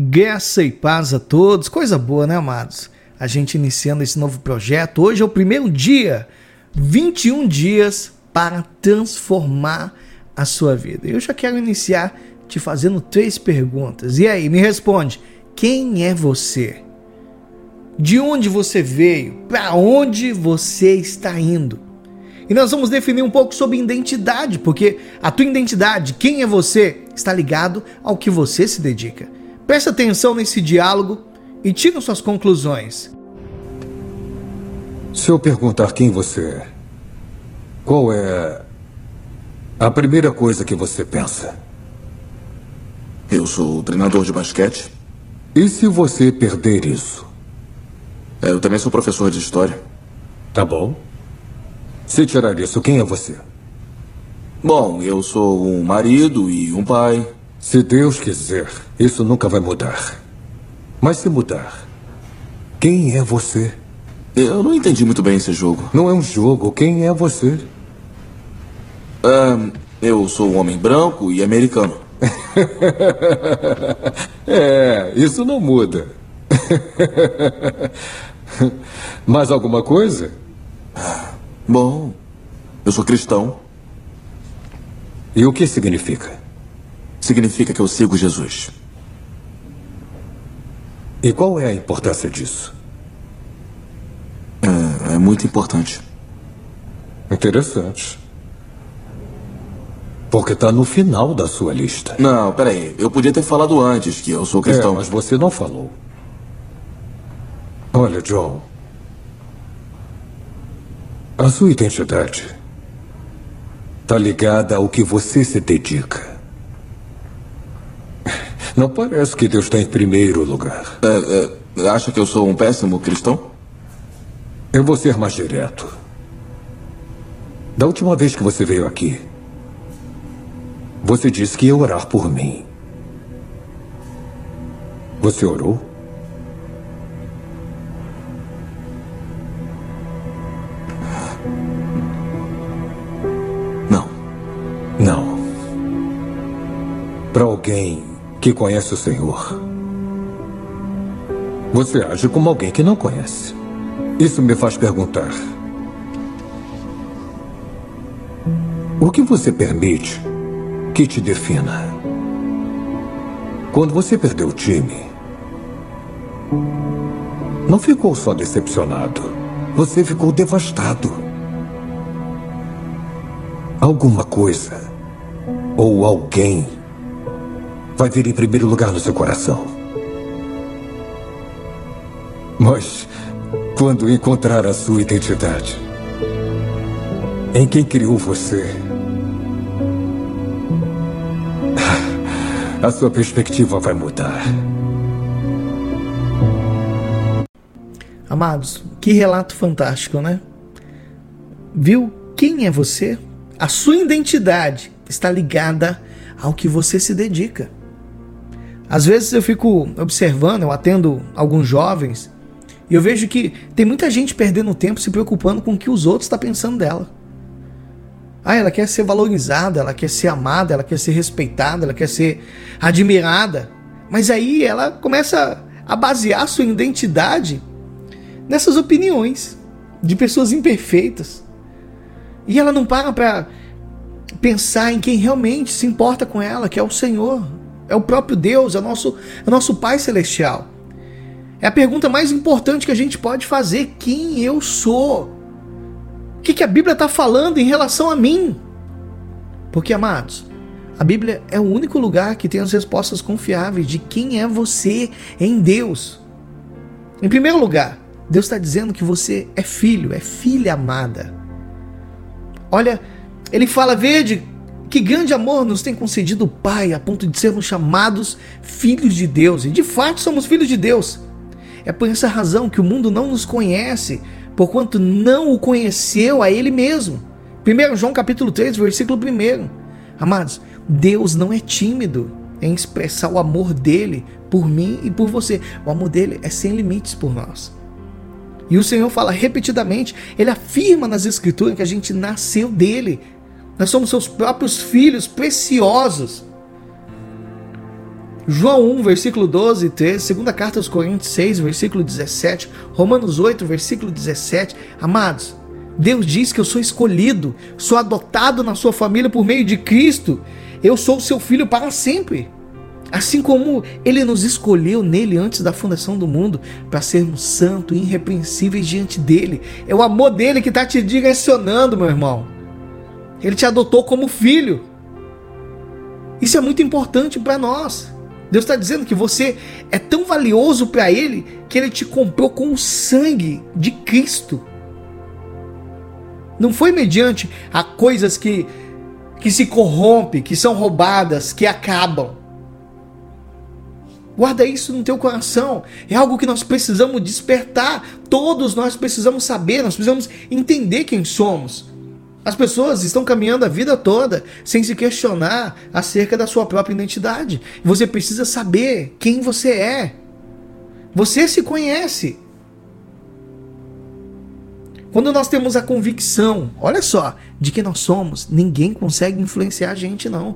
Graça e paz a todos, coisa boa, né, amados? A gente iniciando esse novo projeto. Hoje é o primeiro dia, 21 dias para transformar a sua vida. Eu já quero iniciar te fazendo três perguntas. E aí, me responde: quem é você? De onde você veio? Para onde você está indo? E nós vamos definir um pouco sobre identidade, porque a tua identidade, quem é você, está ligado ao que você se dedica. Presta atenção nesse diálogo e tira suas conclusões. Se eu perguntar quem você é, qual é a primeira coisa que você pensa? Eu sou treinador de basquete. E se você perder isso? É, eu também sou professor de história. Tá bom. Se tirar isso, quem é você? Bom, eu sou um marido e um pai. Se Deus quiser, isso nunca vai mudar. Mas se mudar, quem é você? Eu não entendi muito bem esse jogo. Não é um jogo. Quem é você? Um, eu sou um homem branco e americano. é, isso não muda. Mais alguma coisa? Bom, eu sou cristão. E o que significa? Significa que eu sigo Jesus. E qual é a importância disso? É, é muito importante. Interessante. Porque está no final da sua lista. Não, peraí. Eu podia ter falado antes que eu sou cristão. É, mas você não falou. Olha, John. A sua identidade está ligada ao que você se dedica. Não parece que Deus está em primeiro lugar. É, é, acha que eu sou um péssimo cristão? Eu vou ser mais direto. Da última vez que você veio aqui, você disse que ia orar por mim. Você orou? Não. Não. Para alguém que conhece o Senhor, você age como alguém que não conhece. Isso me faz perguntar: o que você permite que te defina? Quando você perdeu o time, não ficou só decepcionado, você ficou devastado. Alguma coisa ou alguém vai vir em primeiro lugar no seu coração. Mas quando encontrar a sua identidade, em quem criou você, a sua perspectiva vai mudar. Amados, que relato fantástico, né? Viu quem é você? A sua identidade está ligada ao que você se dedica. Às vezes eu fico observando, eu atendo alguns jovens e eu vejo que tem muita gente perdendo tempo se preocupando com o que os outros estão tá pensando dela. Ah, ela quer ser valorizada, ela quer ser amada, ela quer ser respeitada, ela quer ser admirada. Mas aí ela começa a basear sua identidade nessas opiniões de pessoas imperfeitas. E ela não para para pensar em quem realmente se importa com ela, que é o Senhor, é o próprio Deus, é o nosso, é o nosso Pai Celestial. É a pergunta mais importante que a gente pode fazer: quem eu sou? O que, que a Bíblia está falando em relação a mim? Porque, amados, a Bíblia é o único lugar que tem as respostas confiáveis de quem é você em Deus. Em primeiro lugar, Deus está dizendo que você é filho, é filha amada. Olha, ele fala: Vede, que grande amor nos tem concedido o Pai a ponto de sermos chamados filhos de Deus. E de fato somos filhos de Deus. É por essa razão que o mundo não nos conhece, porquanto não o conheceu a ele mesmo. 1 João capítulo 3, versículo 1. Amados, Deus não é tímido em expressar o amor dele por mim e por você. O amor dele é sem limites por nós. E o Senhor fala repetidamente, ele afirma nas Escrituras que a gente nasceu dele. Nós somos seus próprios filhos preciosos. João 1, versículo 12 e 13, segunda carta aos Coríntios 6, versículo 17, Romanos 8, versículo 17. Amados, Deus diz que eu sou escolhido, sou adotado na sua família por meio de Cristo. Eu sou seu filho para sempre. Assim como ele nos escolheu nele antes da fundação do mundo para sermos santos e irrepreensíveis diante dele. É o amor dele que está te direcionando, meu irmão. Ele te adotou como filho. Isso é muito importante para nós. Deus está dizendo que você é tão valioso para Ele que Ele te comprou com o sangue de Cristo. Não foi mediante a coisas que, que se corrompem, que são roubadas, que acabam. Guarda isso no teu coração. É algo que nós precisamos despertar. Todos nós precisamos saber, nós precisamos entender quem somos. As pessoas estão caminhando a vida toda sem se questionar acerca da sua própria identidade. Você precisa saber quem você é. Você se conhece. Quando nós temos a convicção, olha só, de que nós somos, ninguém consegue influenciar a gente, não.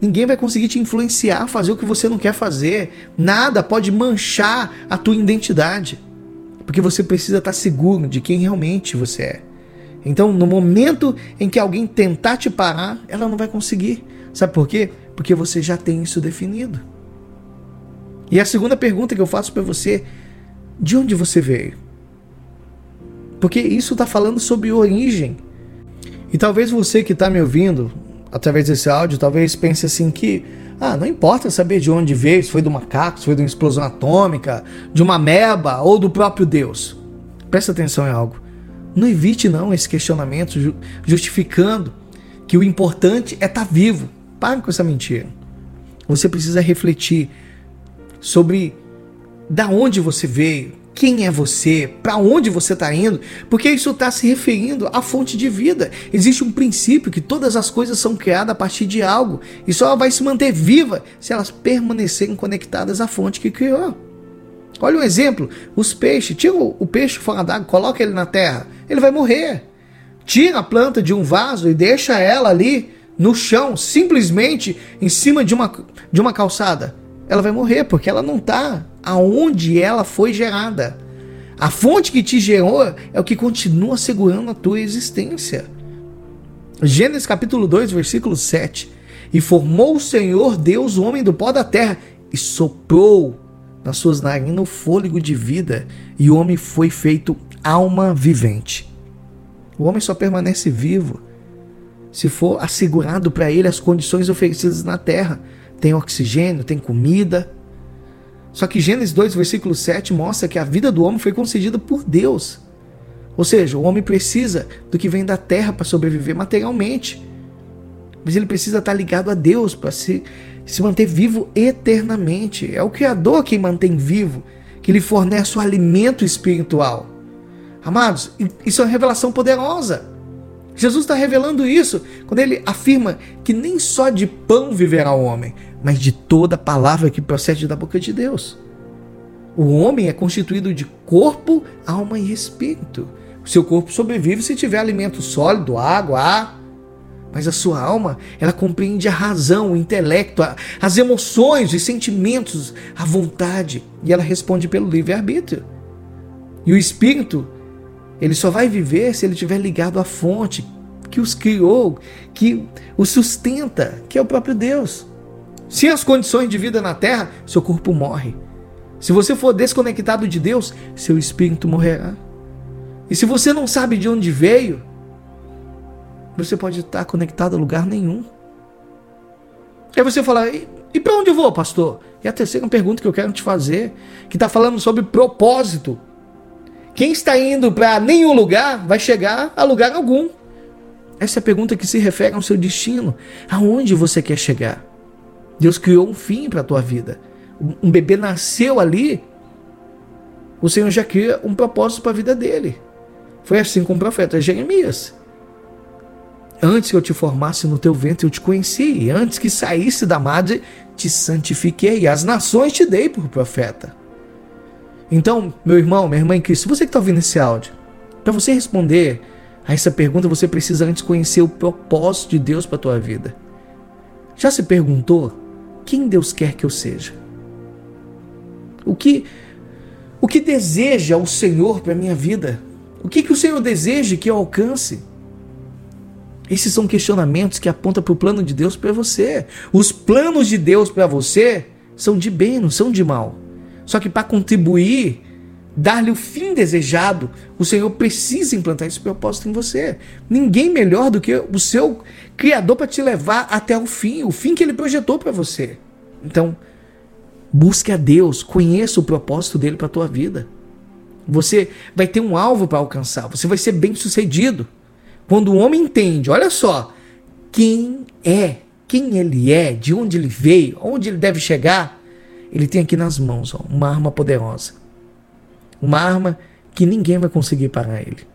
Ninguém vai conseguir te influenciar a fazer o que você não quer fazer. Nada pode manchar a tua identidade. Porque você precisa estar seguro de quem realmente você é. Então, no momento em que alguém tentar te parar, ela não vai conseguir. Sabe por quê? Porque você já tem isso definido. E a segunda pergunta que eu faço para você: de onde você veio? Porque isso está falando sobre origem. E talvez você que está me ouvindo através desse áudio, talvez pense assim que ah, não importa saber de onde veio, se foi do macaco, se foi de uma explosão atômica, de uma meba ou do próprio Deus. Presta atenção em algo. Não evite não esse questionamento justificando que o importante é estar tá vivo. Pare com essa mentira. Você precisa refletir sobre da onde você veio, quem é você, para onde você está indo, porque isso está se referindo à fonte de vida. Existe um princípio que todas as coisas são criadas a partir de algo e só vai se manter viva se elas permanecerem conectadas à fonte que criou. Olha um exemplo: os peixes, tira o peixe fora d'água, coloca ele na terra, ele vai morrer. Tira a planta de um vaso e deixa ela ali no chão, simplesmente em cima de uma, de uma calçada. Ela vai morrer porque ela não está aonde ela foi gerada. A fonte que te gerou é o que continua segurando a tua existência. Gênesis capítulo 2, versículo 7. E formou o Senhor Deus o homem do pó da terra e soprou nas suas narinas o fôlego de vida, e o homem foi feito alma vivente. O homem só permanece vivo se for assegurado para ele as condições oferecidas na terra. Tem oxigênio, tem comida, só que Gênesis 2, versículo 7 mostra que a vida do homem foi concedida por Deus. Ou seja, o homem precisa do que vem da terra para sobreviver materialmente. Mas ele precisa estar ligado a Deus para se, se manter vivo eternamente. É o Criador quem mantém vivo, que lhe fornece o alimento espiritual. Amados, isso é uma revelação poderosa. Jesus está revelando isso quando ele afirma que nem só de pão viverá o homem, mas de toda palavra que procede da boca de Deus. O homem é constituído de corpo, alma e espírito. O seu corpo sobrevive se tiver alimento sólido, água, ar. Mas a sua alma, ela compreende a razão, o intelecto, as emoções, os sentimentos, a vontade. E ela responde pelo livre-arbítrio. E o espírito, ele só vai viver se ele estiver ligado à fonte que os criou, que o sustenta, que é o próprio Deus. Sem as condições de vida na terra, seu corpo morre. Se você for desconectado de Deus, seu espírito morrerá. E se você não sabe de onde veio, você pode estar conectado a lugar nenhum. Aí você fala, e, e para onde eu vou, pastor? E a terceira pergunta que eu quero te fazer, que está falando sobre propósito. Quem está indo para nenhum lugar vai chegar a lugar algum. Essa é a pergunta que se refere ao seu destino. Aonde você quer chegar? Deus criou um fim para a tua vida. Um bebê nasceu ali, o Senhor já cria um propósito para a vida dele. Foi assim com o profeta Jeremias. Antes que eu te formasse no teu ventre, eu te conheci. Antes que saísse da madre, te santifiquei. As nações te dei por profeta. Então, meu irmão, minha irmã em Cristo, você que está ouvindo esse áudio, para você responder a essa pergunta, você precisa antes conhecer o propósito de Deus para a tua vida. Já se perguntou quem Deus quer que eu seja? O que o que deseja o Senhor para minha vida? O que, que o Senhor deseja que eu alcance? Esses são questionamentos que apontam para o plano de Deus para você. Os planos de Deus para você são de bem, não são de mal. Só que para contribuir, dar-lhe o fim desejado, o Senhor precisa implantar esse propósito em você. Ninguém melhor do que o seu Criador para te levar até o fim, o fim que ele projetou para você. Então, busque a Deus, conheça o propósito dele para a tua vida. Você vai ter um alvo para alcançar, você vai ser bem sucedido. Quando o homem entende, olha só, quem é, quem ele é, de onde ele veio, onde ele deve chegar, ele tem aqui nas mãos ó, uma arma poderosa. Uma arma que ninguém vai conseguir parar ele.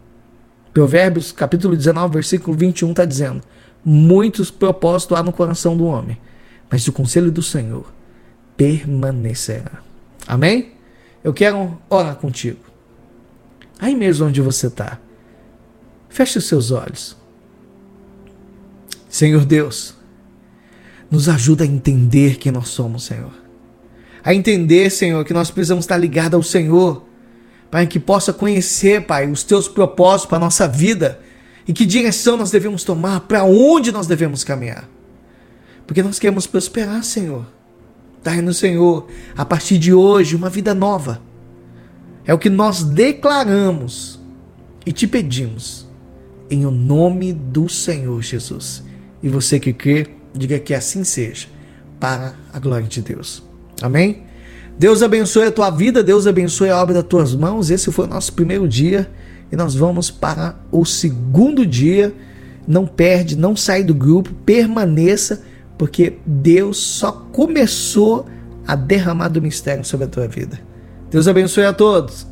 Provérbios capítulo 19, versículo 21 está dizendo: Muitos propósitos há no coração do homem, mas o conselho do Senhor permanecerá. Amém? Eu quero orar contigo. Aí mesmo onde você está. Feche os seus olhos. Senhor Deus, nos ajuda a entender quem nós somos, Senhor. A entender, Senhor, que nós precisamos estar ligados ao Senhor, para que possa conhecer, Pai, os teus propósitos para a nossa vida e que direção nós devemos tomar, para onde nós devemos caminhar. Porque nós queremos prosperar, Senhor. Dar no Senhor, a partir de hoje, uma vida nova. É o que nós declaramos e te pedimos em o nome do Senhor Jesus. E você que crê, diga que assim seja, para a glória de Deus. Amém? Deus abençoe a tua vida, Deus abençoe a obra das tuas mãos. Esse foi o nosso primeiro dia e nós vamos para o segundo dia. Não perde, não sai do grupo, permaneça, porque Deus só começou a derramar do mistério sobre a tua vida. Deus abençoe a todos.